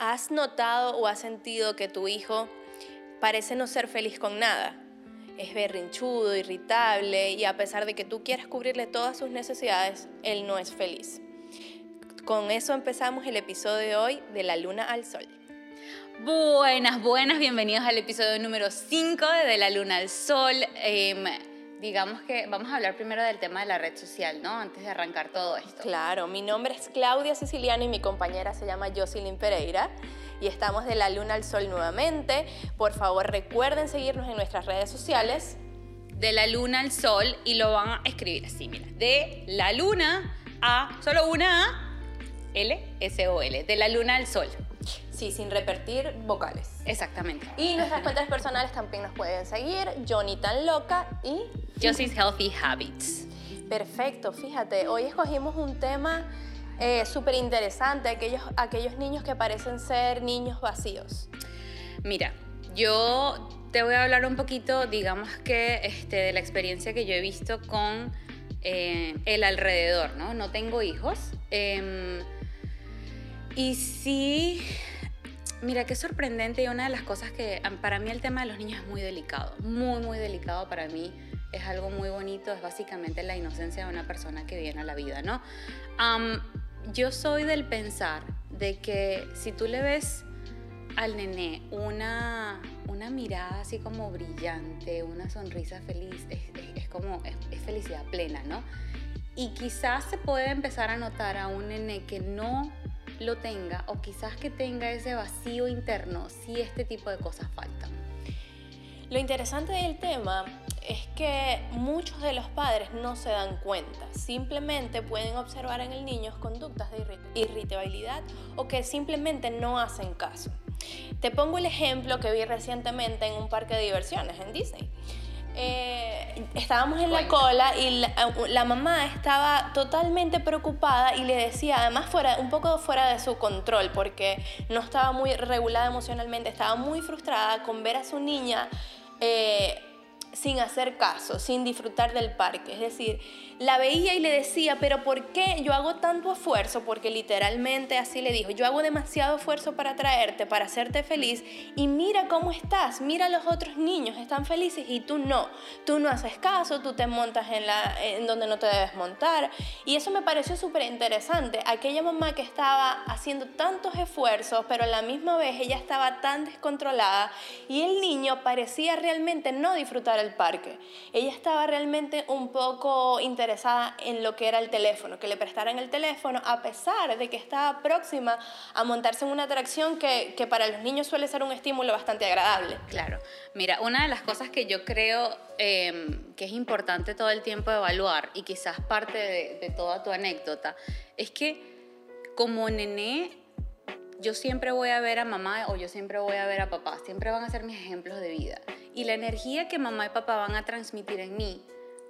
¿Has notado o has sentido que tu hijo parece no ser feliz con nada? Es berrinchudo, irritable y a pesar de que tú quieras cubrirle todas sus necesidades, él no es feliz. Con eso empezamos el episodio de hoy de La Luna al Sol. Buenas, buenas, bienvenidos al episodio número 5 de la Luna al Sol. Em, digamos que vamos a hablar primero del tema de la red social, ¿no? Antes de arrancar todo esto. Claro, mi nombre es Claudia Siciliano y mi compañera se llama Jocelyn Pereira y estamos de la luna al sol nuevamente. Por favor, recuerden seguirnos en nuestras redes sociales. De la luna al sol y lo van a escribir así, mira. De la luna a, solo una A, L, S O L, de la luna al sol. Sí, sin repetir vocales. Exactamente. Y nuestras cuentas personales también nos pueden seguir, Johnny Tan Loca y... Josie's Healthy Habits. Perfecto, fíjate, hoy escogimos un tema eh, súper interesante, aquellos, aquellos niños que parecen ser niños vacíos. Mira, yo te voy a hablar un poquito, digamos que este, de la experiencia que yo he visto con eh, el alrededor, ¿no? No tengo hijos. Em, y sí, mira, qué sorprendente y una de las cosas que para mí el tema de los niños es muy delicado, muy, muy delicado para mí. Es algo muy bonito, es básicamente la inocencia de una persona que viene a la vida, ¿no? yo soy del pensar de que si tú le ves al nené una, una mirada así como brillante, una sonrisa feliz, es, como, es, felicidad plena, ¿no? Y quizás se puede empezar a notar a un nené que no lo tenga o quizás que tenga ese vacío interno si este tipo de cosas faltan. Lo interesante del tema es que muchos de los padres no se dan cuenta, simplemente pueden observar en el niño conductas de irritabilidad o que simplemente no hacen caso. Te pongo el ejemplo que vi recientemente en un parque de diversiones en Disney. Eh, estábamos en la cola y la, mamá estaba totalmente preocupada y le decía, además fuera, un poco fuera de su control, porque no estaba muy regulada emocionalmente, estaba muy frustrada con ver a su niña eh, sin hacer caso, sin disfrutar del parque. Es decir, la veía y le decía, pero ¿por qué yo hago tanto esfuerzo? Porque literalmente así le dijo, yo hago demasiado esfuerzo para traerte, para hacerte feliz y mira cómo estás, mira los otros niños, están felices y tú no, tú no haces caso, tú te montas en, la, en donde no te debes montar. Y eso me pareció súper interesante, aquella mamá que estaba haciendo tantos esfuerzos, pero a la misma vez ella estaba tan descontrolada y el niño parecía realmente no disfrutar el parque. Ella estaba realmente un poco interesada en lo que era el teléfono, que le prestaran el teléfono, a pesar de que estaba próxima a montarse en una atracción que, que para los niños suele ser un estímulo bastante agradable. Claro, mira, una de las cosas que yo creo em, que es importante todo el tiempo evaluar, y quizás parte de, de toda tu anécdota, es que como nené yo siempre voy a ver a mamá o yo siempre voy a ver a papá, siempre van a ser mis ejemplos de vida. Y la energía que mamá y papá van a transmitir en mí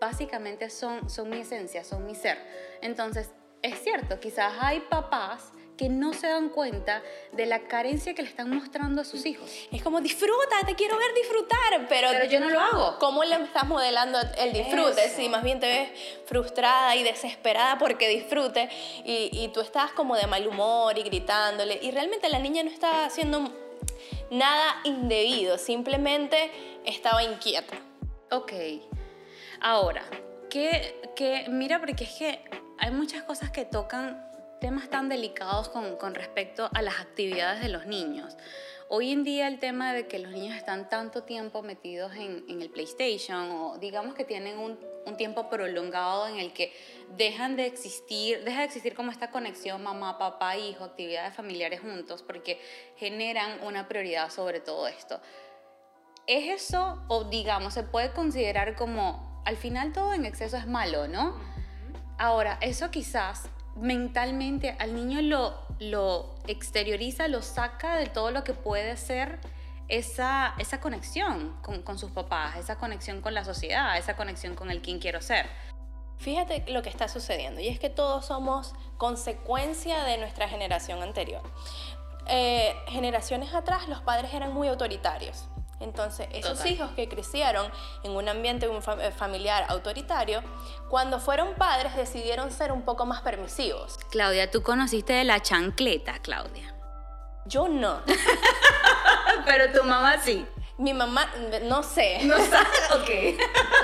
básicamente son, son mi esencia, son mi ser. Entonces, es cierto, quizás hay papás que no se dan cuenta de la carencia que le están mostrando a sus hijos. Es como, disfruta, te quiero ver disfrutar, pero, yo no lo hago. ¿Cómo le estás modelando el disfrute? Si más bien te ves frustrada y desesperada porque disfrute y, y tú estás como de mal humor y gritándole y realmente la niña no estaba haciendo nada indebido, simplemente estaba inquieta. Ok, Ahora, que, mira, porque es que hay muchas cosas que tocan temas tan delicados con, respecto a las actividades de los niños. Hoy en día el tema de que los niños están tanto tiempo metidos en, el PlayStation o digamos que tienen un, un, tiempo prolongado en el que dejan de existir, deja de existir como esta conexión mamá, papá, hijo, actividades familiares juntos porque generan una prioridad sobre todo esto. ¿Es eso o digamos se puede considerar como al final todo en exceso es malo, ¿no? Ahora, eso quizás mentalmente al niño lo, lo exterioriza, lo saca de todo lo que puede ser esa, esa conexión con, con, sus papás, esa conexión con la sociedad, esa conexión con el quien quiero ser. Fíjate lo que está sucediendo y es que todos somos consecuencia de nuestra generación anterior. Eh, generaciones atrás los padres eran muy autoritarios entonces, esos hijos que crecieron en un ambiente eh, familiar autoritario, cuando fueron padres decidieron ser un poco más permisivos. Claudia, tú conociste de la chancleta, Claudia. Yo no. Pero tu mamá sí. Mi mamá, no sé. No sabes, ok.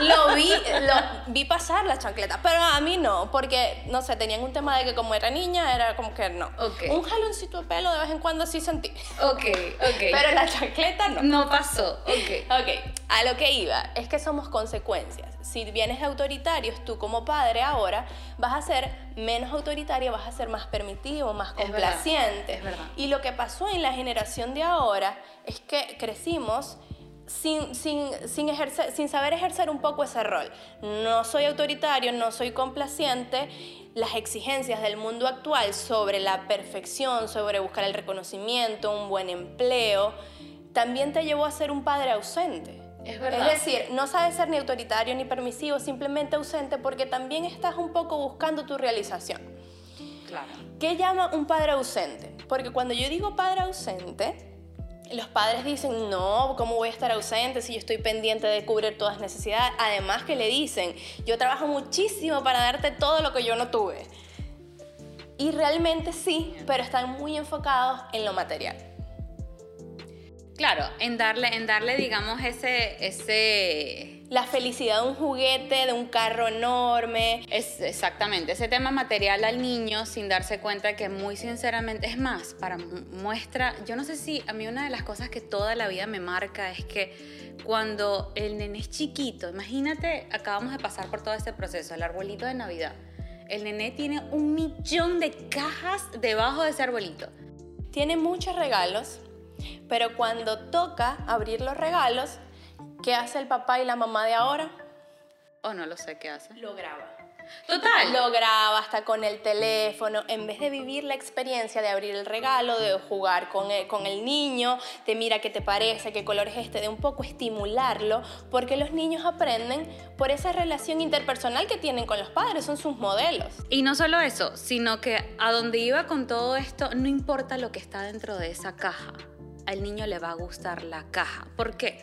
Lo vi, lo vi pasar la chancleta, pero a mí no, porque, no sé, tenían un tema de que como era niña, era como que no. Ok. Un jaloncito de pelo de vez en cuando sí sentí. Ok, ok. Pero la chancleta no. no pasó, ok. Ok, a lo que iba es que somos consecuencias. Si vienes de autoritarios, tú como padre ahora vas a ser menos autoritario, vas a ser más permitivo, más Es verdad, complaciente. es verdad. Y lo que pasó en la generación de ahora es que crecimos sin, sin, sin, ejercer, sin saber ejercer un poco ese rol. No soy autoritario, no soy complaciente. Las exigencias del mundo actual sobre la perfección, sobre buscar el reconocimiento, un buen empleo, también te llevó a ser un padre ausente. Es verdad. Es decir, no sabes ser ni autoritario ni permisivo, simplemente ausente porque también estás un poco buscando tu realización. Claro. ¿Qué llama un padre ausente? Porque cuando yo digo padre ausente, los padres dicen, no, ¿cómo voy a estar ausente si yo estoy pendiente de cubrir todas las necesidades? Además que le dicen, yo trabajo muchísimo para darte todo lo que yo no tuve. Y realmente sí, pero están muy enfocados en lo material. Claro, en darle, en darle, digamos, ese, ese, La felicidad de un juguete, de un carro enorme, es exactamente, ese tema material al niño sin darse cuenta que muy sinceramente, es más, para mu- muestra, yo no sé si a mí una de las cosas que toda la vida me marca es que cuando el nene es chiquito, imagínate, acabamos de pasar por todo este proceso, el arbolito de Navidad, el nene tiene un millón de cajas debajo de ese arbolito. Tiene muchos regalos, pero cuando toca abrir los regalos, ¿qué hace el papá y la mamá de ahora? O no lo sé qué hace. Lo graba. Total. Lo graba hasta con el teléfono, en vez de vivir la experiencia de abrir el regalo, de jugar con el, con el niño, de mira qué te parece, qué color es este, de un poco estimularlo, porque los niños aprenden por esa relación interpersonal que tienen con los padres, son sus modelos. Y no solo eso, sino que a donde iba con todo esto, no importa lo que está dentro de esa caja, al niño le va a gustar la caja. ¿Por qué?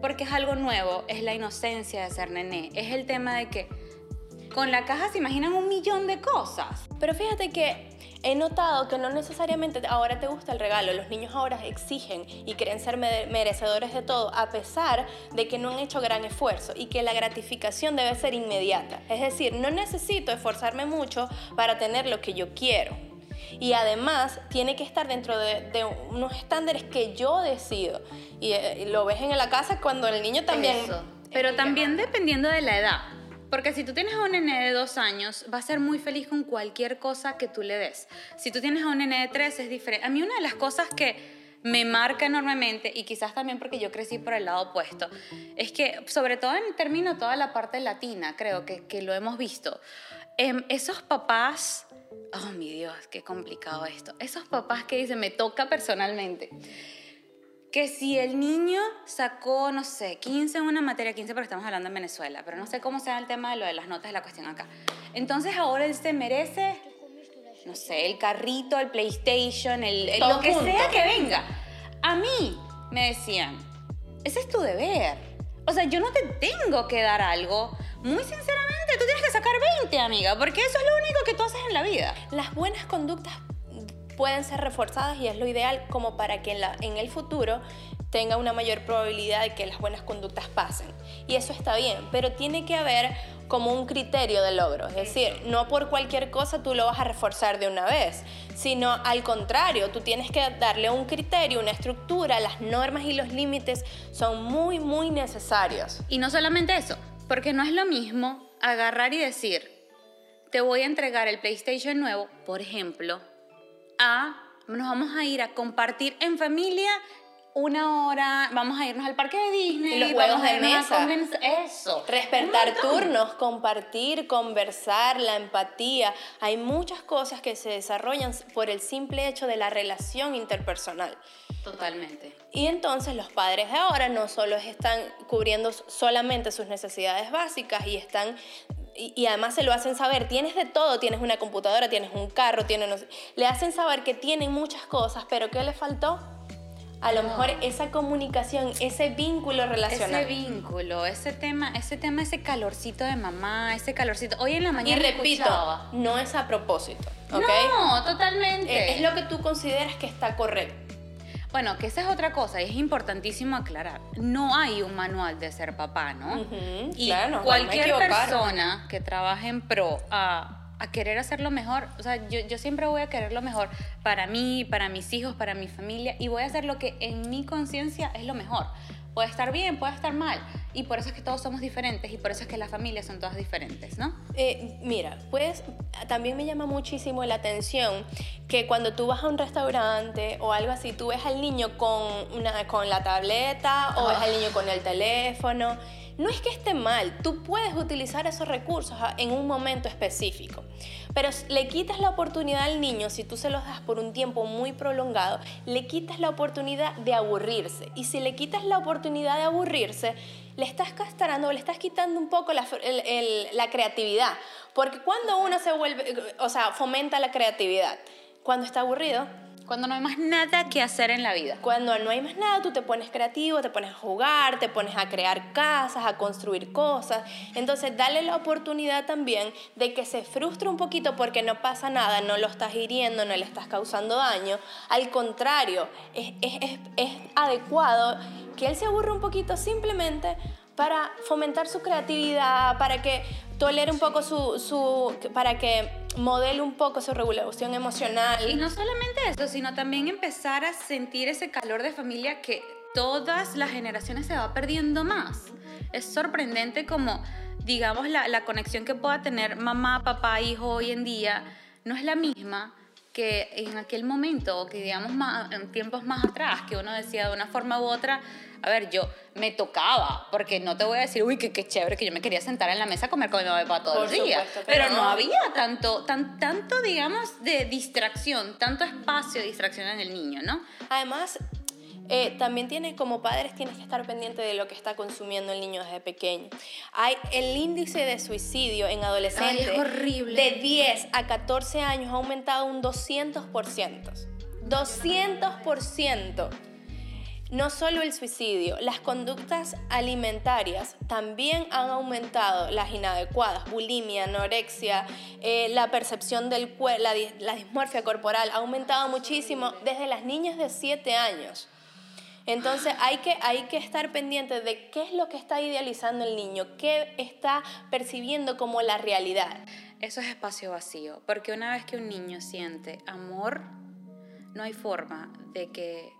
Porque es algo nuevo, es la inocencia de ser nené, es el tema de que con la caja se imaginan un millón de cosas. Pero fíjate que he notado que no necesariamente ahora te gusta el regalo, los niños ahora exigen y quieren ser mere- merecedores de todo, a pesar de que no han hecho gran esfuerzo y que la gratificación debe ser inmediata. Es decir, no necesito esforzarme mucho para tener lo que yo quiero. Y además tiene que estar dentro de, de unos estándares que yo decido. Y eh, lo ves en la casa cuando el niño también... Eso. Pero también dependiendo de la edad. Porque si tú tienes a un nene de dos años, va a ser muy feliz con cualquier cosa que tú le des. Si tú tienes a un nene de tres, es diferente. A mí una de las cosas que me marca enormemente, y quizás también porque yo crecí por el lado opuesto, es que, sobre todo en términos toda la parte latina, creo que, que lo hemos visto, em, esos papás, oh mi Dios, qué complicado esto, esos papás que dicen, me toca personalmente, que si el niño sacó, no sé, 15 en una materia, 15 porque estamos hablando en Venezuela, pero no sé cómo sea el tema de lo de las notas de la cuestión acá. Entonces ahora él se merece, no sé, el carrito, el PlayStation, el, lo que junto. sea que venga. A mí me decían, ese es tu deber. O sea, yo no te tengo que dar algo. Muy sinceramente, tú tienes que sacar 20, amiga, porque eso es lo único que tú haces en la vida. Las buenas conductas pueden ser reforzadas y es lo ideal como para que en, la- en el futuro tenga una mayor probabilidad de que las buenas conductas pasen. Y eso está bien, pero tiene que haber como un criterio de logro. Es decir, no por cualquier cosa tú lo vas a reforzar de una vez, sino al contrario, tú tienes que darle un criterio, una estructura, las normas y los límites son muy, muy necesarios. Y no solamente eso, porque no es lo mismo agarrar y decir, te voy a entregar el PlayStation nuevo, por ejemplo, a nos vamos a ir a compartir en familia una hora, vamos a irnos al parque de Disney, Y los juegos vamos de a mesa. Eso. Respetar turnos, compartir, conversar, la empatía. Hay muchas cosas que se desarrollan por el simple hecho de la relación interpersonal. Totalmente. Y entonces los padres de ahora no solo están cubriendo solamente sus necesidades básicas y están y, y además se lo hacen saber, tienes de todo, tienes una computadora, tienes un carro, tienes no sé- le hacen saber que tienen muchas cosas, pero ¿qué le faltó? A lo mejor esa comunicación, ese vínculo relacional. Ese vínculo, ese tema, ese tema, ese calorcito de mamá, ese calorcito. Hoy en la y mañana repito, escuchaba. no es a propósito. No, totalmente. Es lo que tú consideras que está correcto. Bueno, que esa es otra cosa y es importantísimo aclarar. No hay un manual de ser papá, ¿no? Y claro, cualquier persona que trabaje en pro a, a querer hacer lo mejor, o sea, yo, yo siempre voy a querer lo mejor para mí, para mis hijos, para mi familia y voy a hacer lo que en mi conciencia es lo mejor. Puede estar bien, puede estar mal. Y por eso es que todos somos diferentes y por eso es que las familias son todas diferentes, ¿no? Eh, mira, pues también me llama muchísimo la atención que cuando tú vas a un restaurante o algo así, tú ves al niño con, una, con la tableta o ves al niño con el teléfono. No es que esté mal, tú puedes utilizar esos recursos en un momento específico, pero le quitas la oportunidad al niño, si tú se los das por un tiempo muy prolongado, le quitas la oportunidad de aburrirse. Y si le quitas la oportunidad de aburrirse, le estás castrando, le estás quitando un poco la, la creatividad. Porque cuando uno se vuelve, o sea, fomenta la creatividad, cuando está aburrido, Cuando no hay más nada que hacer en la vida. cuando no hay más nada, tú te pones creativo, te pones a jugar, te pones a crear casas, a construir cosas. Entonces, dale la oportunidad también de que se frustre un poquito porque no pasa nada, no lo estás hiriendo, no le estás causando daño. Al contrario, es, es- es- es adecuado que él se aburra un poquito simplemente para fomentar su creatividad, para que tolere un poco su, su para que modele un poco su regulación emocional. Y no solamente eso, sino también empezar a sentir ese calor de familia que todas las generaciones se va perdiendo más. Es sorprendente como, digamos, la, la conexión que pueda tener mamá, papá, hijo hoy en día no es la misma que en aquel momento, o que digamos más, en tiempos más atrás, que uno decía de una forma u otra, a ver, yo me tocaba, porque no te voy a decir, uy, que qué chévere, que yo me quería sentar en la mesa a comer con mi papá Por los días, supuesto, pero pero no no. había tanto, tan, tanto, digamos, de distracción, tanto espacio de distracción en el niño, ¿no? Además, eh, también tienes, como padres tienes que estar pendiente de lo que está consumiendo el niño desde pequeño. Hay el índice de suicidio en adolescentes Ay, es horrible. de 10 a 14 años ha aumentado un 200%. 200%. No solo el suicidio, las conductas alimentarias también han aumentado, las inadecuadas, bulimia, anorexia, eh, la percepción del cuerpo, la, la dismorfia corporal, ha aumentado muchísimo desde las niñas de 7 años. Entonces hay que, hay que estar pendiente de qué es lo que está idealizando el niño, qué está percibiendo como la realidad. Eso es espacio vacío, porque una vez que un niño siente amor, no hay forma de que,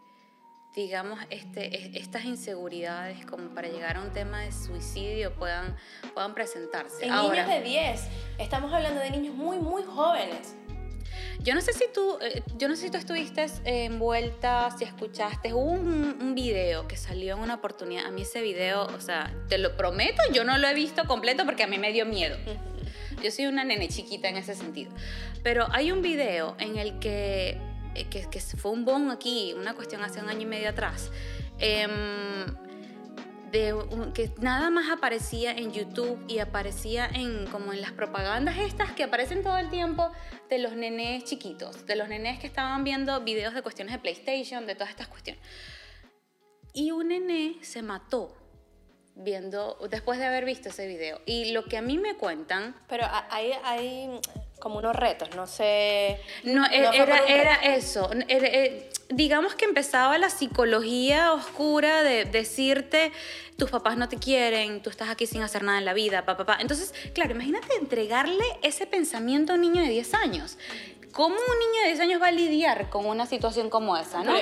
digamos, este, es- estas inseguridades como para llegar a un tema de suicidio puedan, puedan presentarse. En Ahora, niños de 10, estamos hablando de niños muy, muy jóvenes. Yo no sé si tú, eh, yo no sé si tú estuviste eh, envuelta, si escuchaste, hubo un, un video que salió en una oportunidad. A mí ese video, o sea, te lo prometo, yo no lo he visto completo porque a mí me dio miedo. Yo soy una nene chiquita en ese sentido. Pero hay un video en el que, eh, que, que fue un boom aquí, una cuestión hace un año y medio atrás. em, que nada más aparecía en YouTube y aparecía en como en las propagandas estas que aparecen todo el tiempo de los nenes chiquitos, de los nenes que estaban viendo videos de cuestiones de PlayStation, de todas estas cuestiones. Y un nené se mató viendo después de haber visto ese video. Y lo que a mí me cuentan Pero hay, hay como unos retos, no sé. No, e- era, eso. Era- eh, digamos que empezaba la psicología oscura de decirte, tus papás no te quieren, tú estás aquí sin hacer nada en la vida, papá, papá. Entonces, claro, imagínate entregarle ese pensamiento a un niño de 10 años. ¿Cómo un niño de 10 años va a lidiar con una situación como esa, no?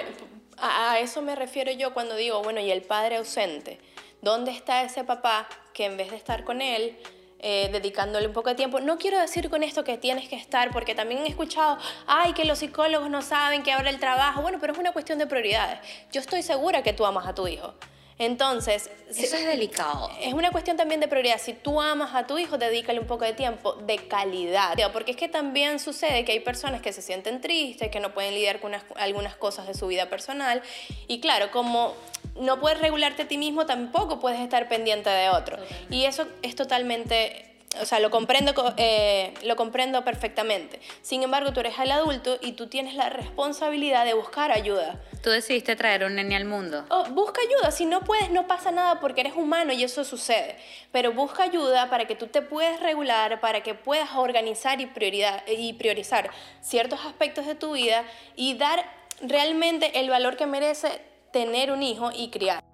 A eso me refiero yo cuando digo, bueno, y el padre ausente. ¿Dónde está ese papá que en vez de estar con él, eh, dedicándole un poco de tiempo, no quiero decir con esto que tienes que estar, porque también he escuchado, ay, que los psicólogos no saben que ahora el trabajo, bueno, pero es una cuestión de prioridades. Yo estoy segura que tú amas a tu hijo. Entonces, Eso es delicado. es una cuestión también de prioridad. Si tú amas a tu hijo, dedícale un poco de tiempo, de calidad. Porque es que también sucede que hay personas que se sienten tristes, que no pueden lidiar con unas- algunas cosas de su vida personal. Y claro, como no puedes regularte a ti mismo, tampoco puedes estar pendiente de otro. Y eso es totalmente... O sea, lo comprendo, co- eh, lo comprendo perfectamente. Sin embargo, tú eres el adulto y tú tienes la responsabilidad de buscar ayuda. Tú decidiste traer un nene al mundo. Oh, busca ayuda, si no puedes no pasa nada porque eres humano y eso sucede, pero busca ayuda para que tú te puedas regular, para que puedas organizar y, prioridad, y priorizar ciertos aspectos de tu vida y dar realmente el valor que merece tener un hijo y criar.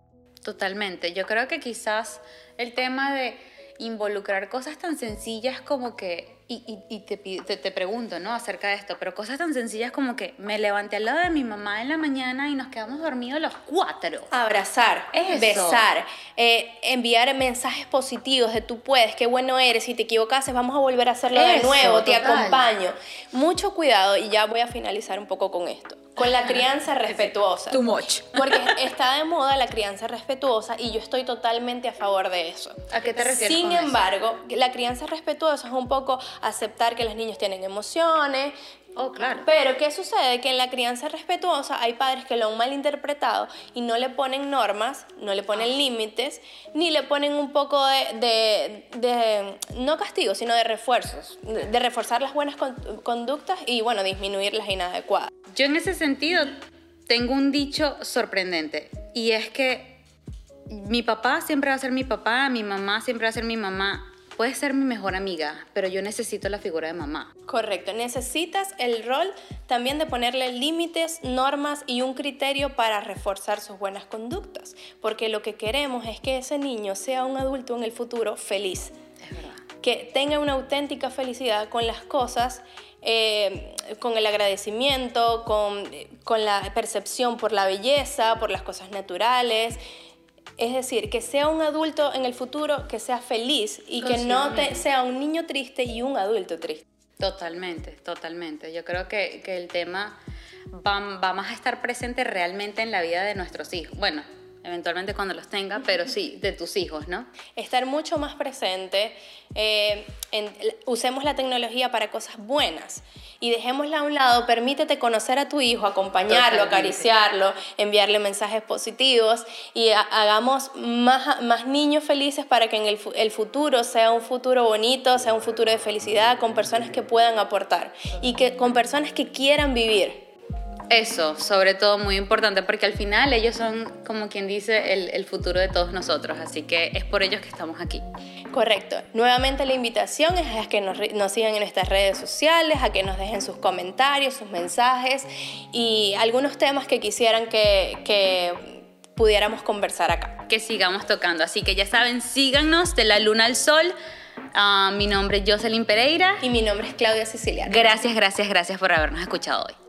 Totalmente. Yo creo que quizás el tema de involucrar cosas tan sencillas como que y, y, te, te, pregunto, ¿no? Acerca de esto, pero cosas tan sencillas como que me levanté al lado de mi mamá en la mañana y nos quedamos dormidos los cuatro. Abrazar, besar, eh, enviar mensajes positivos de tú puedes, qué bueno eres, si te equivocases vamos a volver a hacerlo de nuevo, te acompaño. Mucho cuidado y ya voy a finalizar un poco con esto con la crianza respetuosa. Too much. Porque está de moda la crianza respetuosa y yo estoy totalmente a favor de eso. ¿A qué te refieres? Sin embargo, la crianza respetuosa es un poco aceptar que los niños tienen emociones, Oh, claro. Pero ¿qué sucede? Que en la crianza respetuosa hay padres que lo han malinterpretado y no le ponen normas, no le ponen ah. límites, ni le ponen un poco de, de, no castigo, sino de refuerzos, de, reforzar las buenas conductas y, bueno, disminuir las inadecuadas. Yo en ese sentido tengo un dicho sorprendente y es que mi papá siempre va a ser mi papá, mi mamá siempre va a ser mi mamá puedes ser mi mejor amiga, pero yo necesito la figura de mamá. Correcto, necesitas el rol también de ponerle límites, normas y un criterio para reforzar sus buenas conductas, porque lo que queremos es que ese niño sea un adulto en el futuro feliz. Es verdad. Que tenga una auténtica felicidad con las cosas eh, con el agradecimiento, con, con, la percepción por la belleza, por las cosas naturales, es decir, que sea un adulto en el futuro que sea feliz y que no sea un niño triste y un adulto triste. Totalmente, totalmente. Yo creo que, el tema va, va, más a estar presente realmente en la vida de nuestros hijos. Bueno, eventualmente cuando los tenga, pero sí, de tus hijos, ¿no? Estar mucho más presente, eh, usemos la tecnología para cosas buenas y dejémosla a un lado, permítete conocer a tu hijo, acompañarlo, acariciarlo, enviarle mensajes positivos y hagamos más, más niños felices para que en el, el futuro sea un futuro bonito, sea un futuro de felicidad, con personas que puedan aportar y que, con personas que quieran vivir. Eso, sobre todo muy importante, porque al final ellos son, como quien dice, el, futuro de todos nosotros, así que es por ellos que estamos aquí. Correcto. Nuevamente la invitación es a que nos, sigan en nuestras redes sociales, a que nos dejen sus comentarios, sus mensajes y algunos temas que quisieran que, pudiéramos conversar acá. Que sigamos tocando, así que ya saben, síganos de la luna al sol. Ah, mi nombre es Jocelyn Pereira. Y mi nombre es Claudia Sicilia. Gracias, gracias, gracias por habernos escuchado hoy.